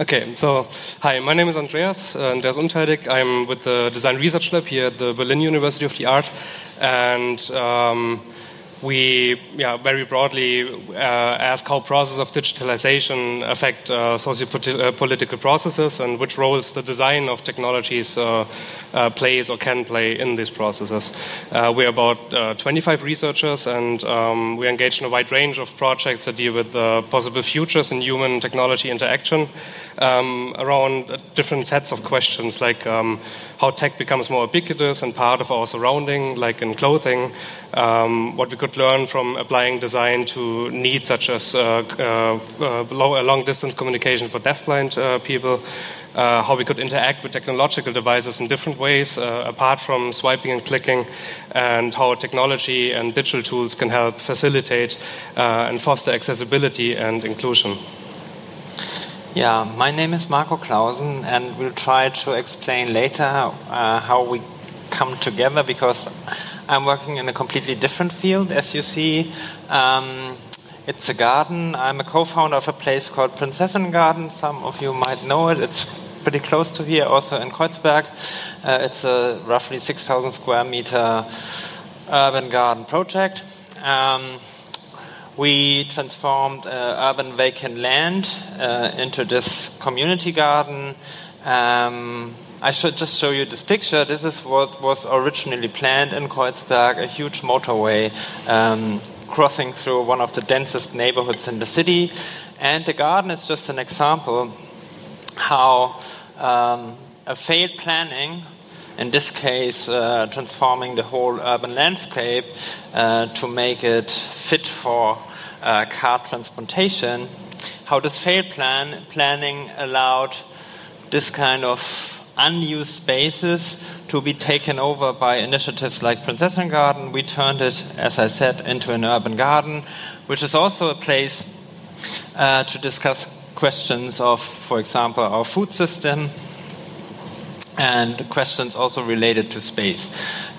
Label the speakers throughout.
Speaker 1: Okay, so hi, my name is Andreas, uh, Andreas Unteidig. I'm with the Design Research Lab here at the Berlin University of the Art, and um, we yeah, very broadly uh, ask how processes of digitalization affect uh, socio-political uh, processes and which roles the design of technologies uh, uh, plays or can play in these processes. Uh, we're about 25 researchers and um, we're engaged in a wide range of projects that deal with possible futures in human technology interaction um, around different sets of questions like um, how tech becomes more ubiquitous and part of our surrounding, like in clothing, um, what we could learn from applying design to needs such as uh, uh, uh, long distance communication for deafblind uh, people. Uh, how we could interact with technological devices in different ways, uh, apart from swiping and clicking, and how technology and digital tools can help facilitate and foster accessibility and inclusion.
Speaker 2: Yeah, my name is Marco Clausen, and we'll try to explain later uh, how we come together because I'm working in a completely different field, as you see. Um, it's a garden. I'm a co founder of a place called Prinzessinnengarten. Some of you might know it. It's pretty close to here, also in Kreuzberg. Uh, it's a roughly 6,000 square meter urban garden project. Um, we transformed uh, urban vacant land uh, into this community garden. Um, I should just show you this picture. This is what was originally planned in Kreuzberg, a huge motorway um, crossing through one of the densest neighborhoods in the city. And the garden is just an example how um, a failed planning in this case, uh, transforming the whole urban landscape uh, to make it fit for uh, car transportation, how this failed plan planning allowed this kind of unused spaces to be taken over by initiatives like Prinzessinnengarten. We turned it, as I said, into an urban garden, which is also a place uh, to discuss questions of, for example, our food system and questions also related to space.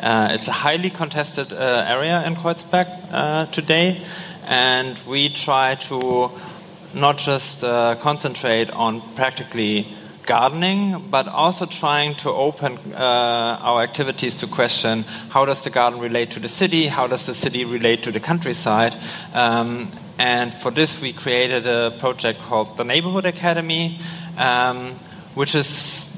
Speaker 2: Uh, it's a highly contested uh, area in Kreuzberg uh, today, and we try to not just uh, concentrate on practically gardening, but also trying to open uh, our activities to question how does the garden relate to the city, how does the city relate to the countryside. Um, and for this, we created a project called the Neighborhood Academy, um, which is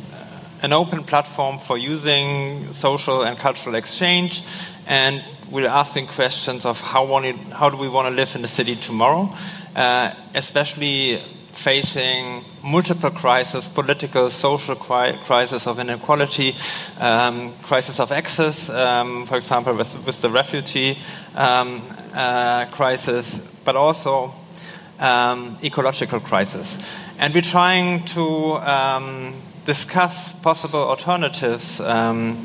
Speaker 2: an open platform for using social and cultural exchange. And we're asking questions of how, wanted, how do we want to live in the city tomorrow, uh, especially facing multiple crises, political, social crisis of inequality, um, crisis of access, um, for example, with, with the refugee um, uh, crisis, but also um, ecological crisis. And we're trying to um, discuss possible alternatives um,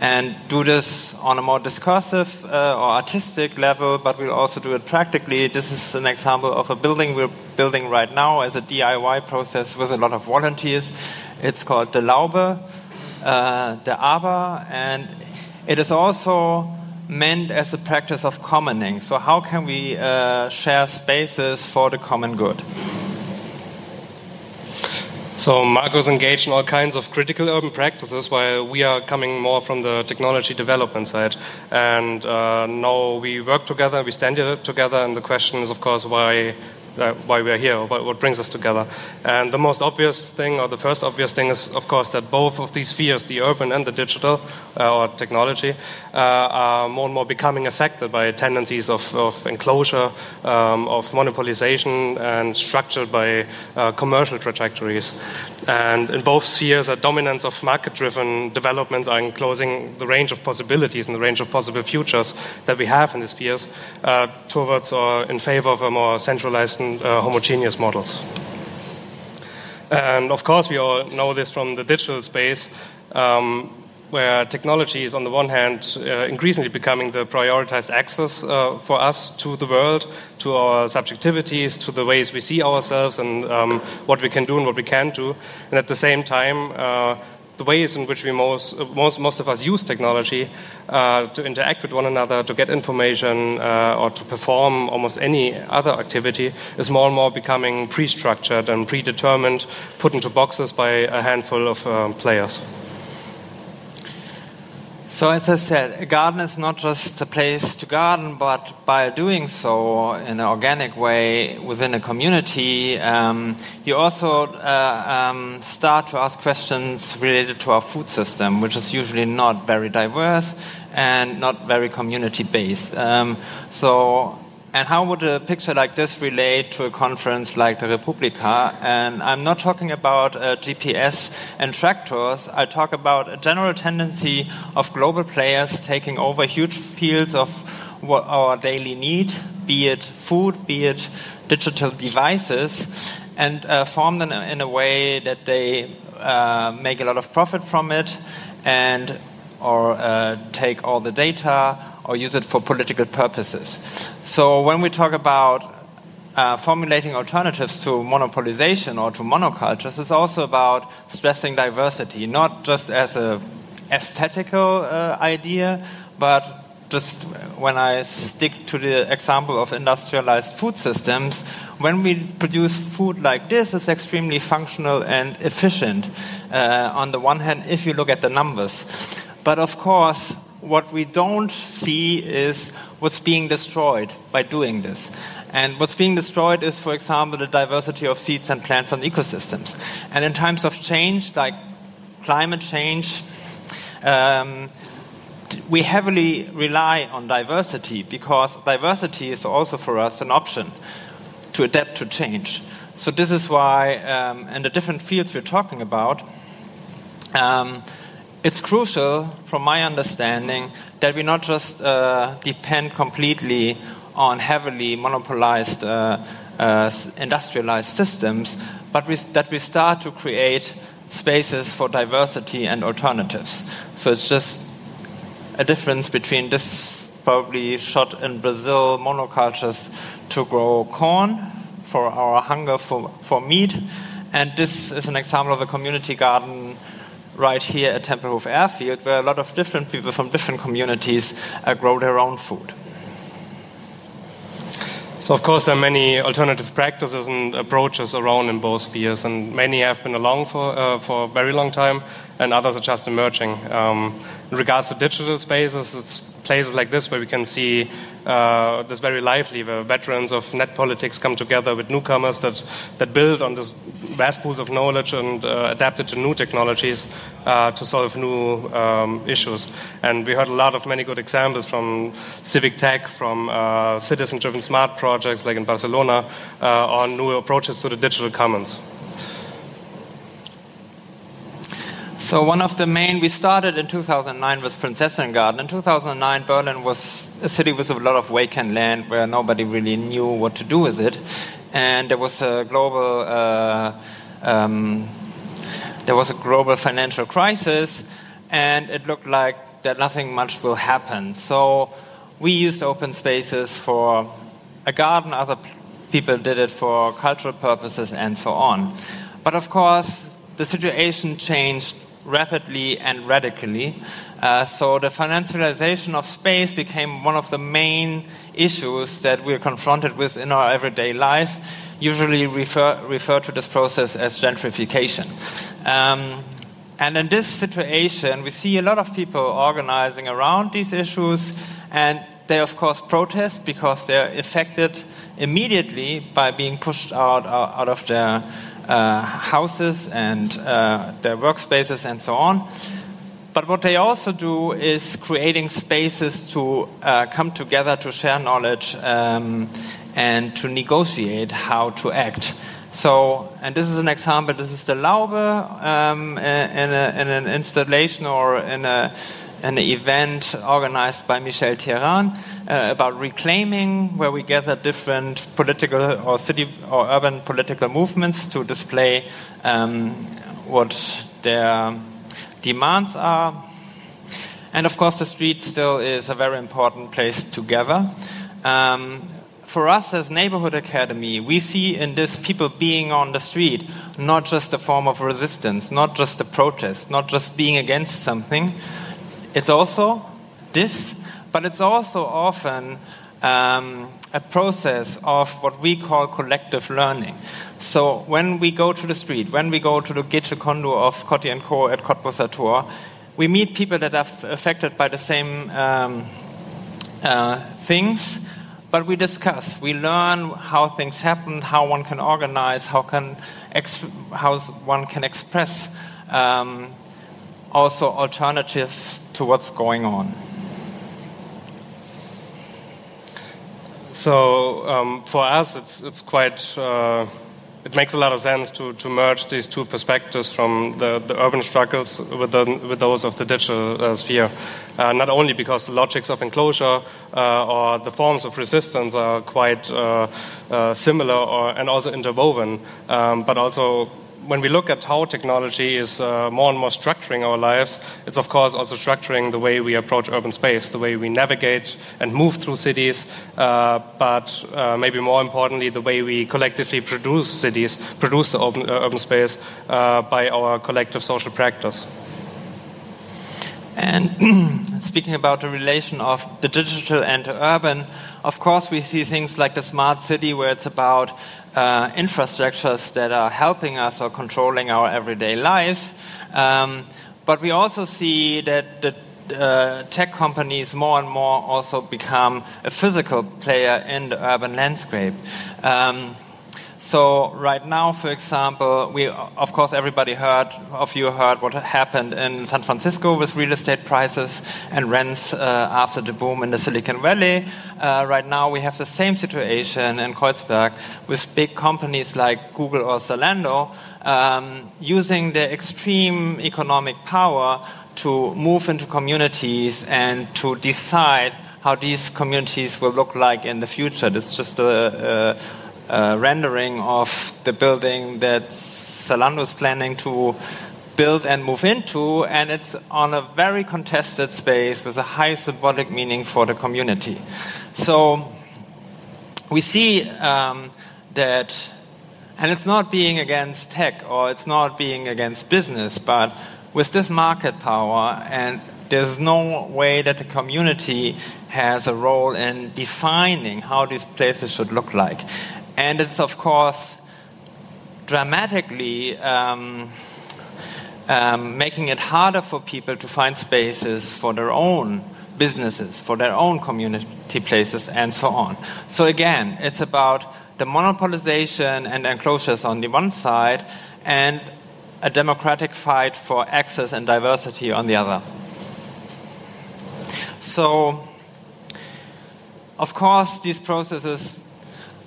Speaker 2: and do this on a more discursive uh, or artistic level, but we'll also do it practically. This is an example of a building we're building right now as a DIY process with a lot of volunteers. It's called the Laube, uh, the Aber, and it is also meant as a practice of commoning. So, how can we uh, share spaces for the common good?
Speaker 1: So Marco's engaged in all kinds of critical urban practices, while we are coming more from the technology development side. And uh, now we work together, we stand together, and the question is, of course, why why we are here, what, what, brings us together. And the most obvious thing, or the first obvious thing, is of course that both of these spheres, the urban and the digital uh, or technology, uh, are more and more becoming affected by tendencies of, of enclosure, um, of monopolization, and structured by uh, commercial trajectories. And in both spheres, a dominance of market driven developments are enclosing the range of possibilities and the range of possible futures that we have in these spheres uh, towards or in favor of a more centralized uh, homogeneous models. And of course, we all know this from the digital space. Um, where technology is, on the one hand, uh, increasingly becoming the prioritized access uh, for us to the world, to our subjectivities, to the ways we see ourselves, and um, what we can do and what we can't do. And at the same time, uh, the ways in which we most, most, most of us use technology uh, to interact with one another, to get information, uh, or to perform almost any other activity is more and more becoming pre structured and predetermined, put into boxes by a handful of um, players.
Speaker 2: So, as I said, a garden is not just a place to garden, but by doing so in an organic way within a community, um, you also uh, um, start to ask questions related to our food system, which is usually not very diverse and not very community based. Um, so, and how would a picture like this relate to a conference like the re:publica? And I'm not talking about uh, GPS and tractors. I talk about a general tendency of global players taking over huge fields of what our daily need, be it food, be it digital devices, and uh, form them in a way that they uh, make a lot of profit from it and or uh, take all the data or use it for political purposes. So when we talk about uh, formulating alternatives to monopolization or to monocultures, it's also about stressing diversity, not just as a aesthetical uh, idea, but just when I stick to the example of industrialized food systems, when we produce food like this, it's extremely functional and efficient. Uh, on the one hand, if you look at the numbers, but of course, what we don't see is what's being destroyed by doing this. And what's being destroyed is, for example, the diversity of seeds and plants and ecosystems. And in times of change, like climate change, um, we heavily rely on diversity because diversity is also for us an option to adapt to change. So, this is why, um, in the different fields we're talking about, um, it's crucial, from my understanding, that we not just uh, depend completely on heavily monopolized uh, uh, industrialized systems, but we, that we start to create spaces for diversity and alternatives. So it's just a difference between this probably shot in Brazil monocultures to grow corn for our hunger for, for meat, and this is an example of a community garden right here at Tempelhof Airfield, where a lot of different people from different communities uh, grow their own food.
Speaker 1: So, of course, there are many alternative practices and approaches around in both spheres, and many have been along for, uh, for a very long time, and others are just emerging. Um, in regards to digital spaces, it's places like this where we can see uh, this very lively, where veterans of net politics come together with newcomers that, that build on this vast pools of knowledge and uh, adapt it to new technologies uh, to solve new um, issues. And we heard a lot of many good examples from civic tech, from uh, citizen driven smart projects like in Barcelona, uh, on new approaches to the digital commons.
Speaker 2: So one of the main, we started in 2009 with Prinzessinnengarten. In 2009, Berlin was a city with a lot of vacant land where nobody really knew what to do with it. And there was a global, uh, um, there was a global financial crisis, and it looked like that nothing much will happen. So we used open spaces for a garden, other people did it for cultural purposes, and so on. But of course, the situation changed rapidly and radically. Uh, so the financialization of space became one of the main issues that we're confronted with in our everyday life. Usually refer, refer to this process as gentrification. Um, and in this situation, we see a lot of people organizing around these issues, and they, of course, protest because they're affected immediately by being pushed out, out of their houses and uh, their workspaces and so on. But what they also do is creating spaces to uh, come together to share knowledge um, and to negotiate how to act. So, and this is an example. This is the Laube um, in, a, in, an installation or in a an event organized by Michel Thérain uh, about reclaiming, where we gather different political or city or urban political movements to display um, what their demands are. And of course, the street still is a very important place to gather. Um, for us as Neighborhood Academy, we see in this people being on the street not just a form of resistance, not just a protest, not just being against something. It's also this, but it's also often um, a process of what we call collective learning. So when we go to the street, when we go to the Gecekondu of Kotti and Co. at Kottbusser we meet people that are affected by the same um, uh, things but we discuss, we learn how things happen, how one can organize, how, can how one can express um, also alternatives to what's going on.
Speaker 1: So um, for us, it's, it's quite uh, it makes a lot of sense to, to merge these two perspectives from the, the urban struggles with, the, with those of the digital uh, sphere. Uh, not only because the logics of enclosure uh, or the forms of resistance are quite uh, uh, similar or, and also interwoven, um, but also when we look at how technology is uh, more and more structuring our lives, it's of course also structuring the way we approach urban space, the way we navigate and move through cities, uh, but uh, maybe more importantly, the way we collectively produce cities, produce the open, uh, urban space uh, by our collective social practice.
Speaker 2: And speaking about the relation of the digital and the urban, of course, we see things like the smart city, where it's about uh, infrastructures that are helping us or controlling our everyday lives. Um, but we also see that the uh, tech companies more and more also become a physical player in the urban landscape. Um, so right now, for example, we of course everybody heard of you heard what happened in San Francisco with real estate prices and rents uh, after the boom in the Silicon Valley. Uh, right now, we have the same situation in Kreuzberg with big companies like Google or Zalando um, using their extreme economic power to move into communities and to decide how these communities will look like in the future. It's just a, a uh, rendering of the building that Zalando is planning to build and move into, and it's on a very contested space with a high symbolic meaning for the community. So we see um, that, and it's not being against tech or it's not being against business, but with this market power, and there's no way that the community has a role in defining how these places should look like. And it's, of course, dramatically um, um, making it harder for people to find spaces for their own businesses, for their own community places, and so on. So, again, it's about the monopolization and enclosures on the one side, and a democratic fight for access and diversity on the other. So, of course, these processes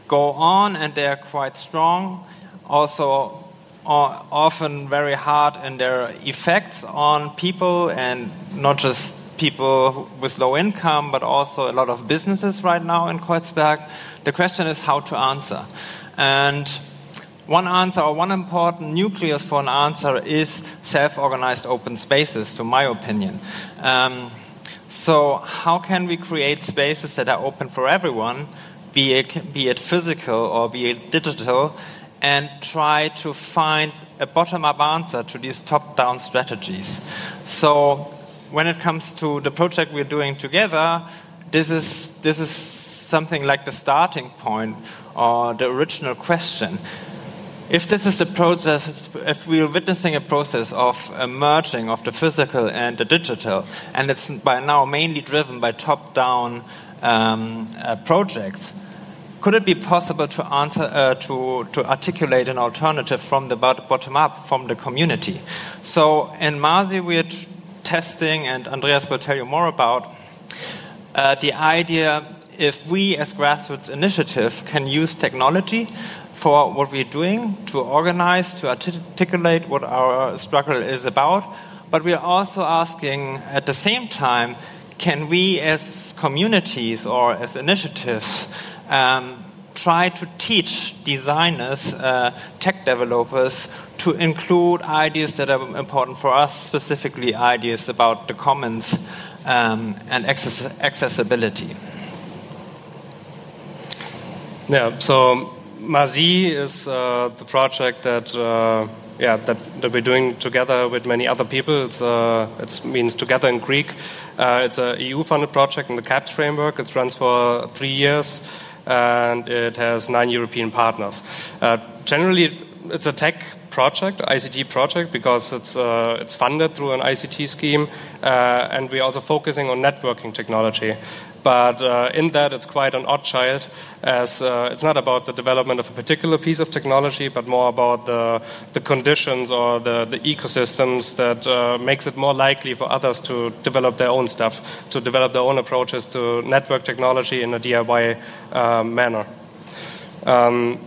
Speaker 2: go on and they are quite strong, also often very hard in their effects on people and not just people with low income, but also a lot of businesses right now in Kreuzberg. The question is how to answer. And one answer, or one important nucleus for an answer, is self organized open spaces, to my opinion. Um, so, how can we create spaces that are open for everyone be it, be it physical or be it digital, and try to find a bottom up answer to these top down strategies. So, when it comes to the project we're doing together, this is, this is something like the starting point or the original question. If this is a process, if we're witnessing a process of a merging of the physical and the digital, and it's by now mainly driven by top down um, uh, projects, could it be possible to answer uh, to to articulate an alternative from the bottom up from the community? So in Mazi we're testing, and Andreas will tell you more about uh, the idea if we as grassroots initiative can use technology for what we're doing to organize, to articulate what our struggle is about, but we're also asking at the same time, can we as communities or as initiatives um, try to teach designers, uh, tech developers, to include ideas that are important for us, specifically ideas about the commons um, and access accessibility.
Speaker 1: Yeah, so Mazi is uh, the project that uh, yeah that, that we're doing together with many other people. It's uh, it means together in Greek. Uh, it's a EU-funded project in the CAPS framework. It runs for three years, and it has nine European partners. Uh, generally, it's a tech project, ICT project, because it's uh, it's funded through an ICT scheme, and we're also focusing on networking technology. But uh, in that, it's quite an odd child, as uh, it's not about the development of a particular piece of technology, but more about the, the conditions or the, the ecosystems that uh, makes it more likely for others to develop their own stuff, to develop their own approaches to network technology in a DIY uh, manner. Um,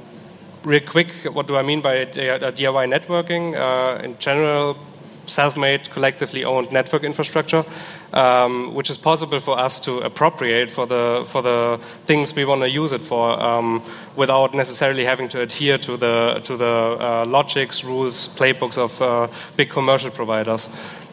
Speaker 1: real quick, what do I mean by DIY networking? Uh, in general, self-made, collectively owned network infrastructure um, which is possible for us to appropriate for the for the things we want to use it for, um, without necessarily having to adhere to the to the uh, logics, rules, playbooks of uh, big commercial providers.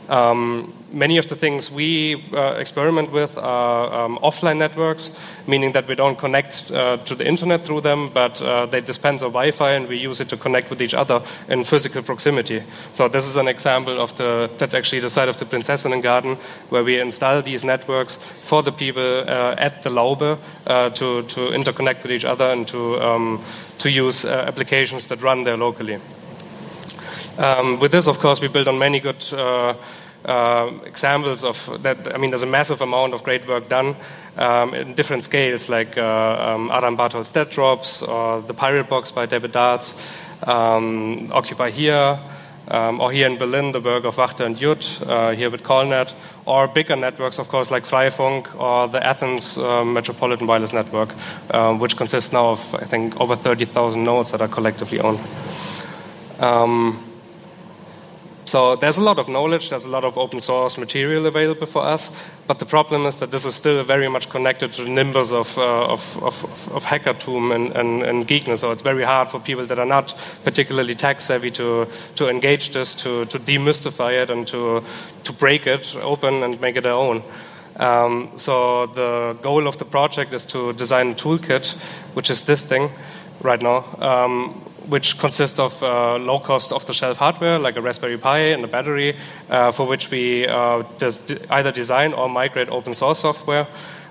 Speaker 1: Um, many of the things we uh, experiment with are um, offline networks, meaning that we don't connect uh, to the internet through them, but uh, they dispense a Wi-Fi and we use it to connect with each other in physical proximity. So this is an example of the that's actually the site of the Prinzessinnengarten, where we install these networks for the people uh, at the Laube uh, to to interconnect with each other and to um, to use uh, applications that run there locally. Um, with this, of course, we build on many good uh, uh, examples of that. I mean, there's a massive amount of great work done um, in different scales, like uh, um, Aram Bartholl's Dead Drops or The Pirate Box by David Darts, um, Occupy Here, um, or here in Berlin, the work of Wachter and Jud, uh, here with qaul.net, or bigger networks, of course, like Freifunk or the Athens uh, Metropolitan Wireless Network, um, which consists now of, I think, over 30,000 nodes that are collectively owned. Um, so there's a lot of knowledge, there's a lot of open source material available for us, but the problem is that this is still very much connected to the nimbus of, uh, of, of, of, hackertum and, and, and, geekness. So it's very hard for people that are not particularly tech savvy to, to engage this, to, to demystify it, and to, to break it open and make it their own. Um, so the goal of the project is to design a toolkit, which is this thing right now. Um, which consists of uh, low cost off the shelf hardware like a Raspberry Pi and a battery, uh, for which we uh, either design or migrate open source software.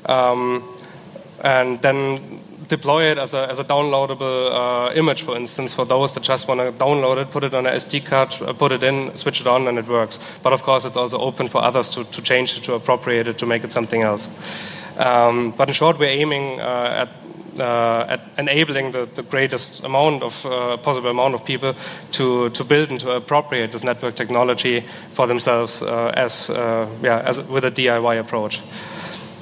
Speaker 1: Um, and then deploy it as a, as a downloadable uh, image, for instance, for those that just want to download it, put it on an SD card, uh, put it in, switch it on, and it works. But of course, it's also open for others to, to change it, to appropriate it, to make it something else. Um, but in short, we're aiming uh, at at enabling the, the, greatest amount of uh, possible amount of people to, to build and to appropriate this network technology for themselves uh, as, uh, yeah, as with a DIY approach.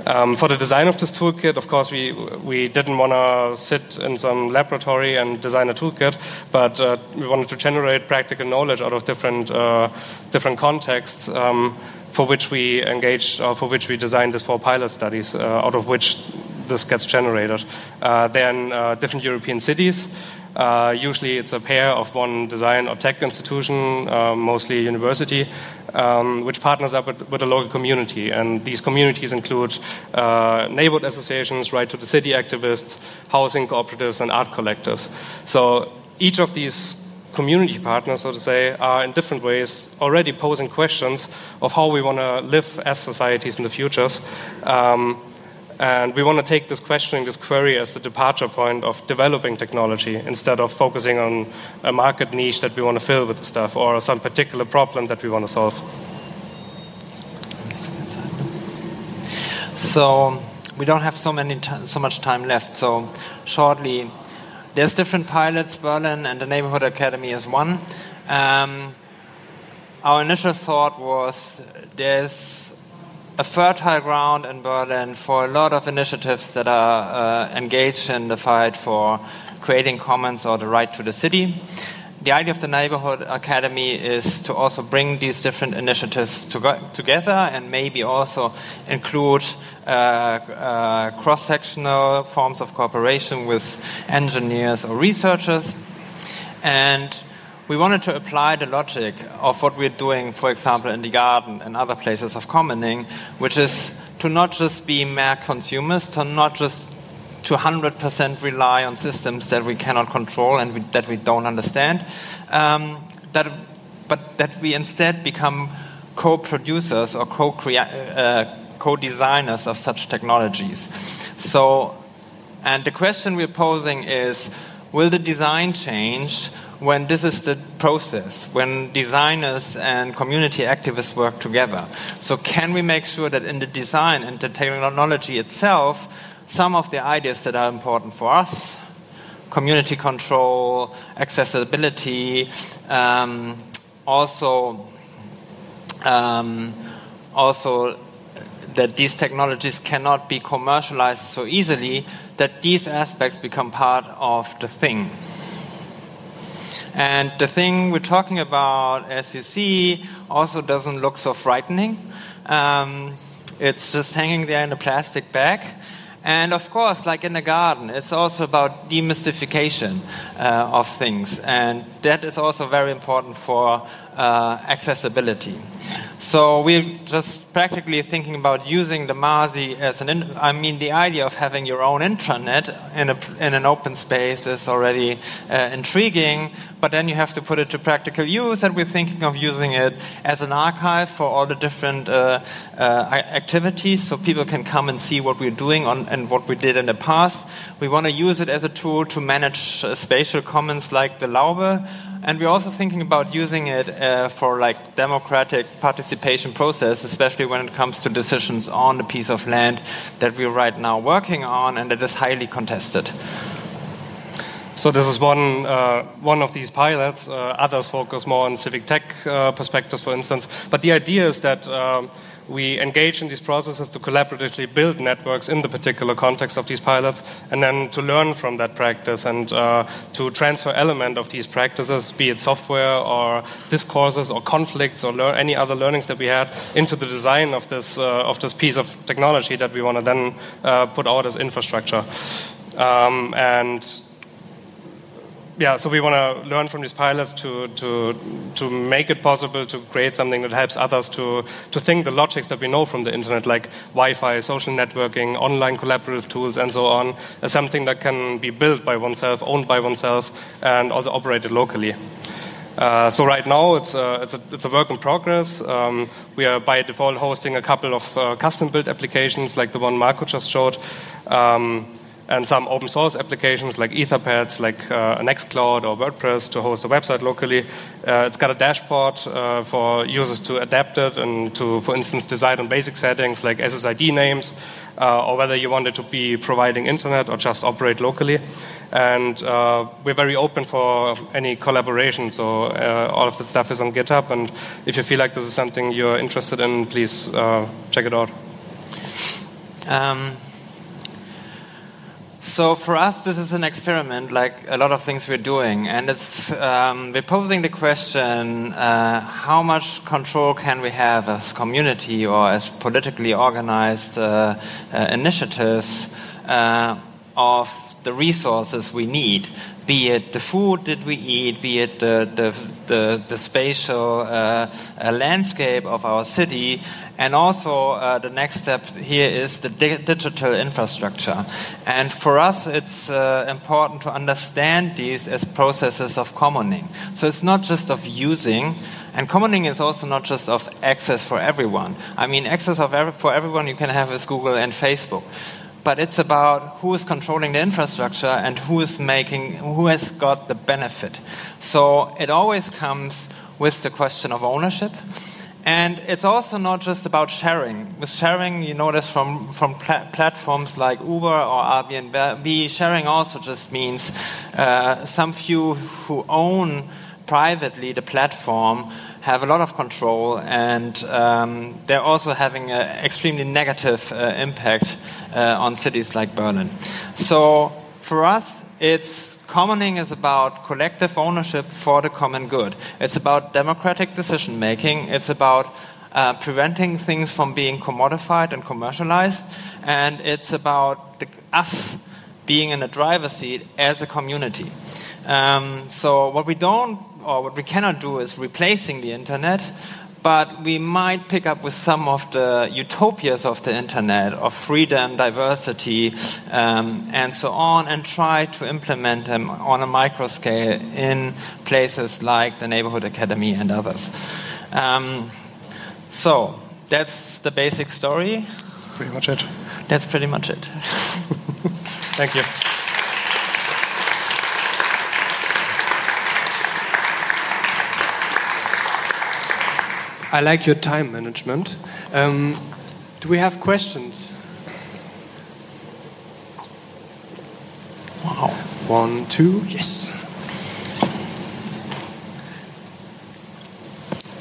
Speaker 1: Um, for the design of this toolkit, of course, we, we didn't want to sit in some laboratory and design a toolkit, but uh, we wanted to generate practical knowledge out of different, uh, different contexts. Um, for which we engaged, or for which we designed these four pilot studies, out of which this gets generated. Uh, then uh, different European cities. Uh, usually, it's a pair of one design or tech institution, uh, mostly university, um, which partners up with, with, a local community. And these communities include uh, neighborhood associations, right to the city activists, housing cooperatives, and art collectives. So each of these community partners, so to say, are in different ways already posing questions of how we want to live as societies in the futures. Um, and we want to take this questioning, this query, as the departure point of developing technology instead of focusing on a market niche that we want to fill with the stuff or some particular problem that we want to solve.
Speaker 2: So we don't have so many so much time left. So shortly, there's different pilots. Berlin and the Neighborhood Academy is one. Um, our initial thought was there's a fertile ground in Berlin for a lot of initiatives that are uh, engaged in the fight for creating commons or the right to the city. The idea of the Neighborhood Academy is to also bring these different initiatives to together and maybe also include uh, uh, cross sectional forms of cooperation with engineers or researchers. And we wanted to apply the logic of what we're doing, for example, in the garden and other places of commoning, which is to not just be mere consumers, to not just to 100% rely on systems that we cannot control and we, that we don't understand. Um, that, but that we instead become co-producers or uh, co-designers of such technologies. So, and the question we're posing is, will the design change when this is the process, when designers and community activists work together. So, can we make sure that in the design and the technology itself, some of the ideas that are important for us, community control, accessibility, um, also, um, also that these technologies cannot be commercialized so easily, that these aspects become part of the thing. And the thing we're talking about, as you see, also doesn't look so frightening. Um, it's just hanging there in a plastic bag. And of course, like in the garden, it's also about demystification uh, of things. And that is also very important for uh, accessibility. So we're just practically thinking about using the Mazi as an. I mean, the idea of having your own intranet in, a, in an open space is already uh, intriguing, but then you have to put it to practical use, and we're thinking of using it as an archive for all the different uh, uh, activities, so people can come and see what we're doing on, and what we did in the past. We want to use it as a tool to manage uh, spatial commons like the Laube and we're also thinking about using it uh, for like democratic participation process, especially when it comes to decisions on the piece of land that we're right now working on and that is highly contested.
Speaker 1: So this is one uh, one of these pilots. Uh, others focus more on civic tech uh, perspectives, for instance. But the idea is that um, we engage in these processes to collaboratively build networks in the particular context of these pilots, and then to learn from that practice and uh, to transfer element of these practices, be it software or discourses or conflicts or learn any other learnings that we had, into the design of this uh, of this piece of technology that we want to then uh, put out as infrastructure. Um, and yeah, so we want to learn from these pilots to, to, to make it possible to create something that helps others to, to think the logics that we know from the internet, like Wi Fi, social networking, online collaborative tools, and so on, as something that can be built by oneself, owned by oneself, and also operated locally. Uh, so right now it's a, it's, a, it's a work in progress. Um, we are by default hosting a couple of uh, custom built applications like the one Marco just showed. Um, and some open source applications like Etherpads, like uh, Nextcloud or WordPress to host a website locally. Uh, it's got a dashboard uh, for users to adapt it and to, for instance, decide on basic settings like SSID names uh, or whether you want it to be providing internet or just operate locally. And uh, we're very open for any collaboration, so uh, all of the stuff is on GitHub. And if you feel like this is something you're interested in, please check it out.
Speaker 2: Um. So for us, this is an experiment, like a lot of things we're doing, and it's um, we're posing the question: uh, How much control can we have as community or as politically organized uh, uh, initiatives uh, of the resources we need? Be it the food that we eat, be it the the the, the spatial uh, uh, landscape of our city, and also, uh, the next step here is the di digital infrastructure. And for us, it's uh, important to understand these as processes of commoning. So it's not just of using, and commoning is also not just of access for everyone. I mean, access of every, for everyone you can have is Google and Facebook. But it's about who is controlling the infrastructure and who is making, who has got the benefit. So it always comes with the question of ownership. And it's also not just about sharing. With sharing, you notice from, from pl platforms like Uber or Airbnb, sharing also just means uh, some few who own privately the platform have a lot of control and um, they're also having an extremely negative uh, impact uh, on cities like Berlin. So for us, it's Commoning is about collective ownership for the common good. It's about democratic decision making. It's about uh, preventing things from being commodified and commercialized. And it's about the, us being in the driver's seat as a community. Um, so, what we don't or what we cannot do is replacing the internet, but we might pick up with some of the utopias of the internet, of freedom, diversity, um, and so on, and try to implement them on a micro scale in places like the Neighborhood Academy and others. Um, so, that's the basic story.
Speaker 1: Pretty much it.
Speaker 2: That's pretty much it.
Speaker 1: Thank you. I like your time management. Um, do we have questions?
Speaker 2: Wow.
Speaker 1: One, two, yes.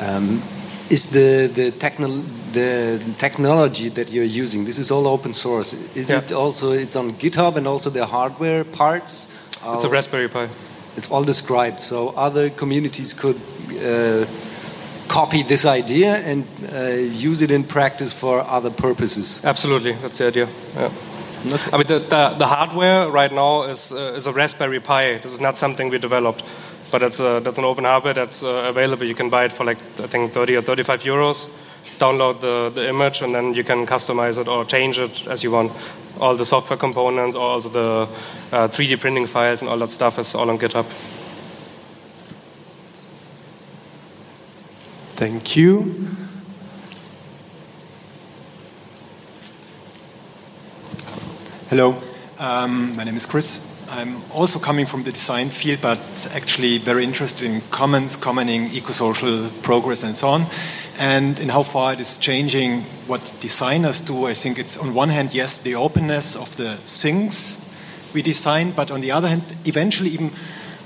Speaker 3: Um, is the the, techno- the technology that you're using this is all open source is
Speaker 1: Yeah.
Speaker 3: it also it's on github and also the hardware parts
Speaker 1: It's a Raspberry Pi.
Speaker 3: it's all described so other communities could uh, copy this idea and uh, use it in practice for other purposes
Speaker 1: Absolutely, that's the idea. Yeah.
Speaker 3: Okay.
Speaker 1: I mean, the, the, the hardware right now is, uh, is a Raspberry Pi. This is not something we developed, but it's a, that's an open hardware that's uh, available. You can buy it for like, I think, 30 or 35 euros. Download the, the image, and then you can customize it or change it as you want. All the software components, also the uh, 3D printing files, and all that stuff is all on GitHub.
Speaker 4: Thank you.
Speaker 5: Hello, um, my name is Chris. I'm also coming from the design field, but actually very interested in commons, commoning, eco-social progress, and so on, and in how far it is changing what designers do. I think it's on one hand, yes, the openness of the things we design, but on the other hand, eventually even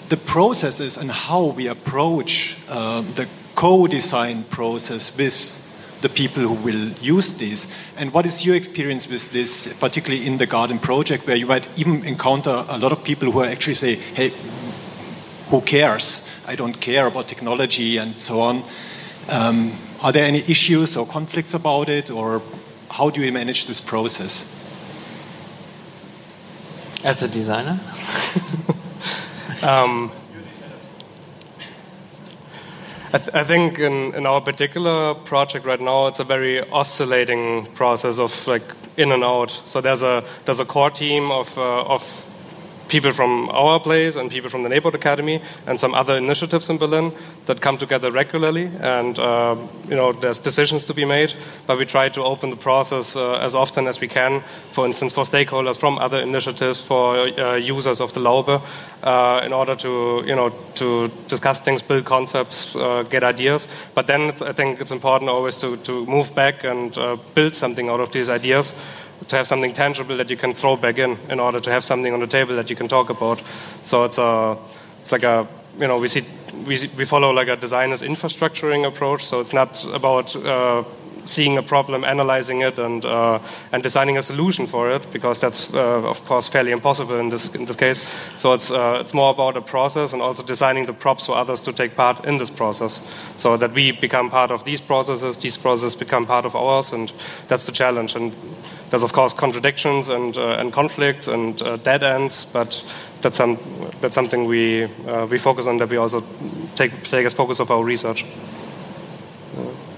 Speaker 5: the processes and how we approach uh, the co-design process with the people who will use this. And what is your experience with this, particularly in the garden project, where you might even encounter a lot of people who actually say, hey, who cares? I don't care about technology and so on. Um, are there any issues or conflicts about it, or how do you manage this process?
Speaker 2: As a designer?
Speaker 1: Um, I, th- I think in, in our particular project right now, it's a very oscillating process of like in and out. So there's a there's a core team of uh, of people from our place and people from the Neighborhood Academy and some other initiatives in Berlin that come together regularly. And uh, you know, there's decisions to be made, but we try to open the process uh, as often as we can. For instance, for stakeholders from other initiatives, for uh, users of the Laube, uh, in order to you know to discuss things, build concepts, uh, get ideas. But then I think it's important always to to move back and uh, build something out of these ideas to have something tangible that you can throw back in in order to have something on the table that you can talk about. So it's a it's like a you know we see we, we follow like a designer's infrastructuring approach. So it's not about uh, seeing a problem, analyzing it, and uh, and designing a solution for it because that's uh, of course fairly impossible in this in this case. So it's uh, it's more about a process and also designing the props for others to take part in this process, so that we become part of these processes, these processes become part of ours, and that's the challenge. And there's of course contradictions and uh, and conflicts and uh, dead ends, but that's some that's something we uh, we focus on that we also take take as focus of our research. Uh,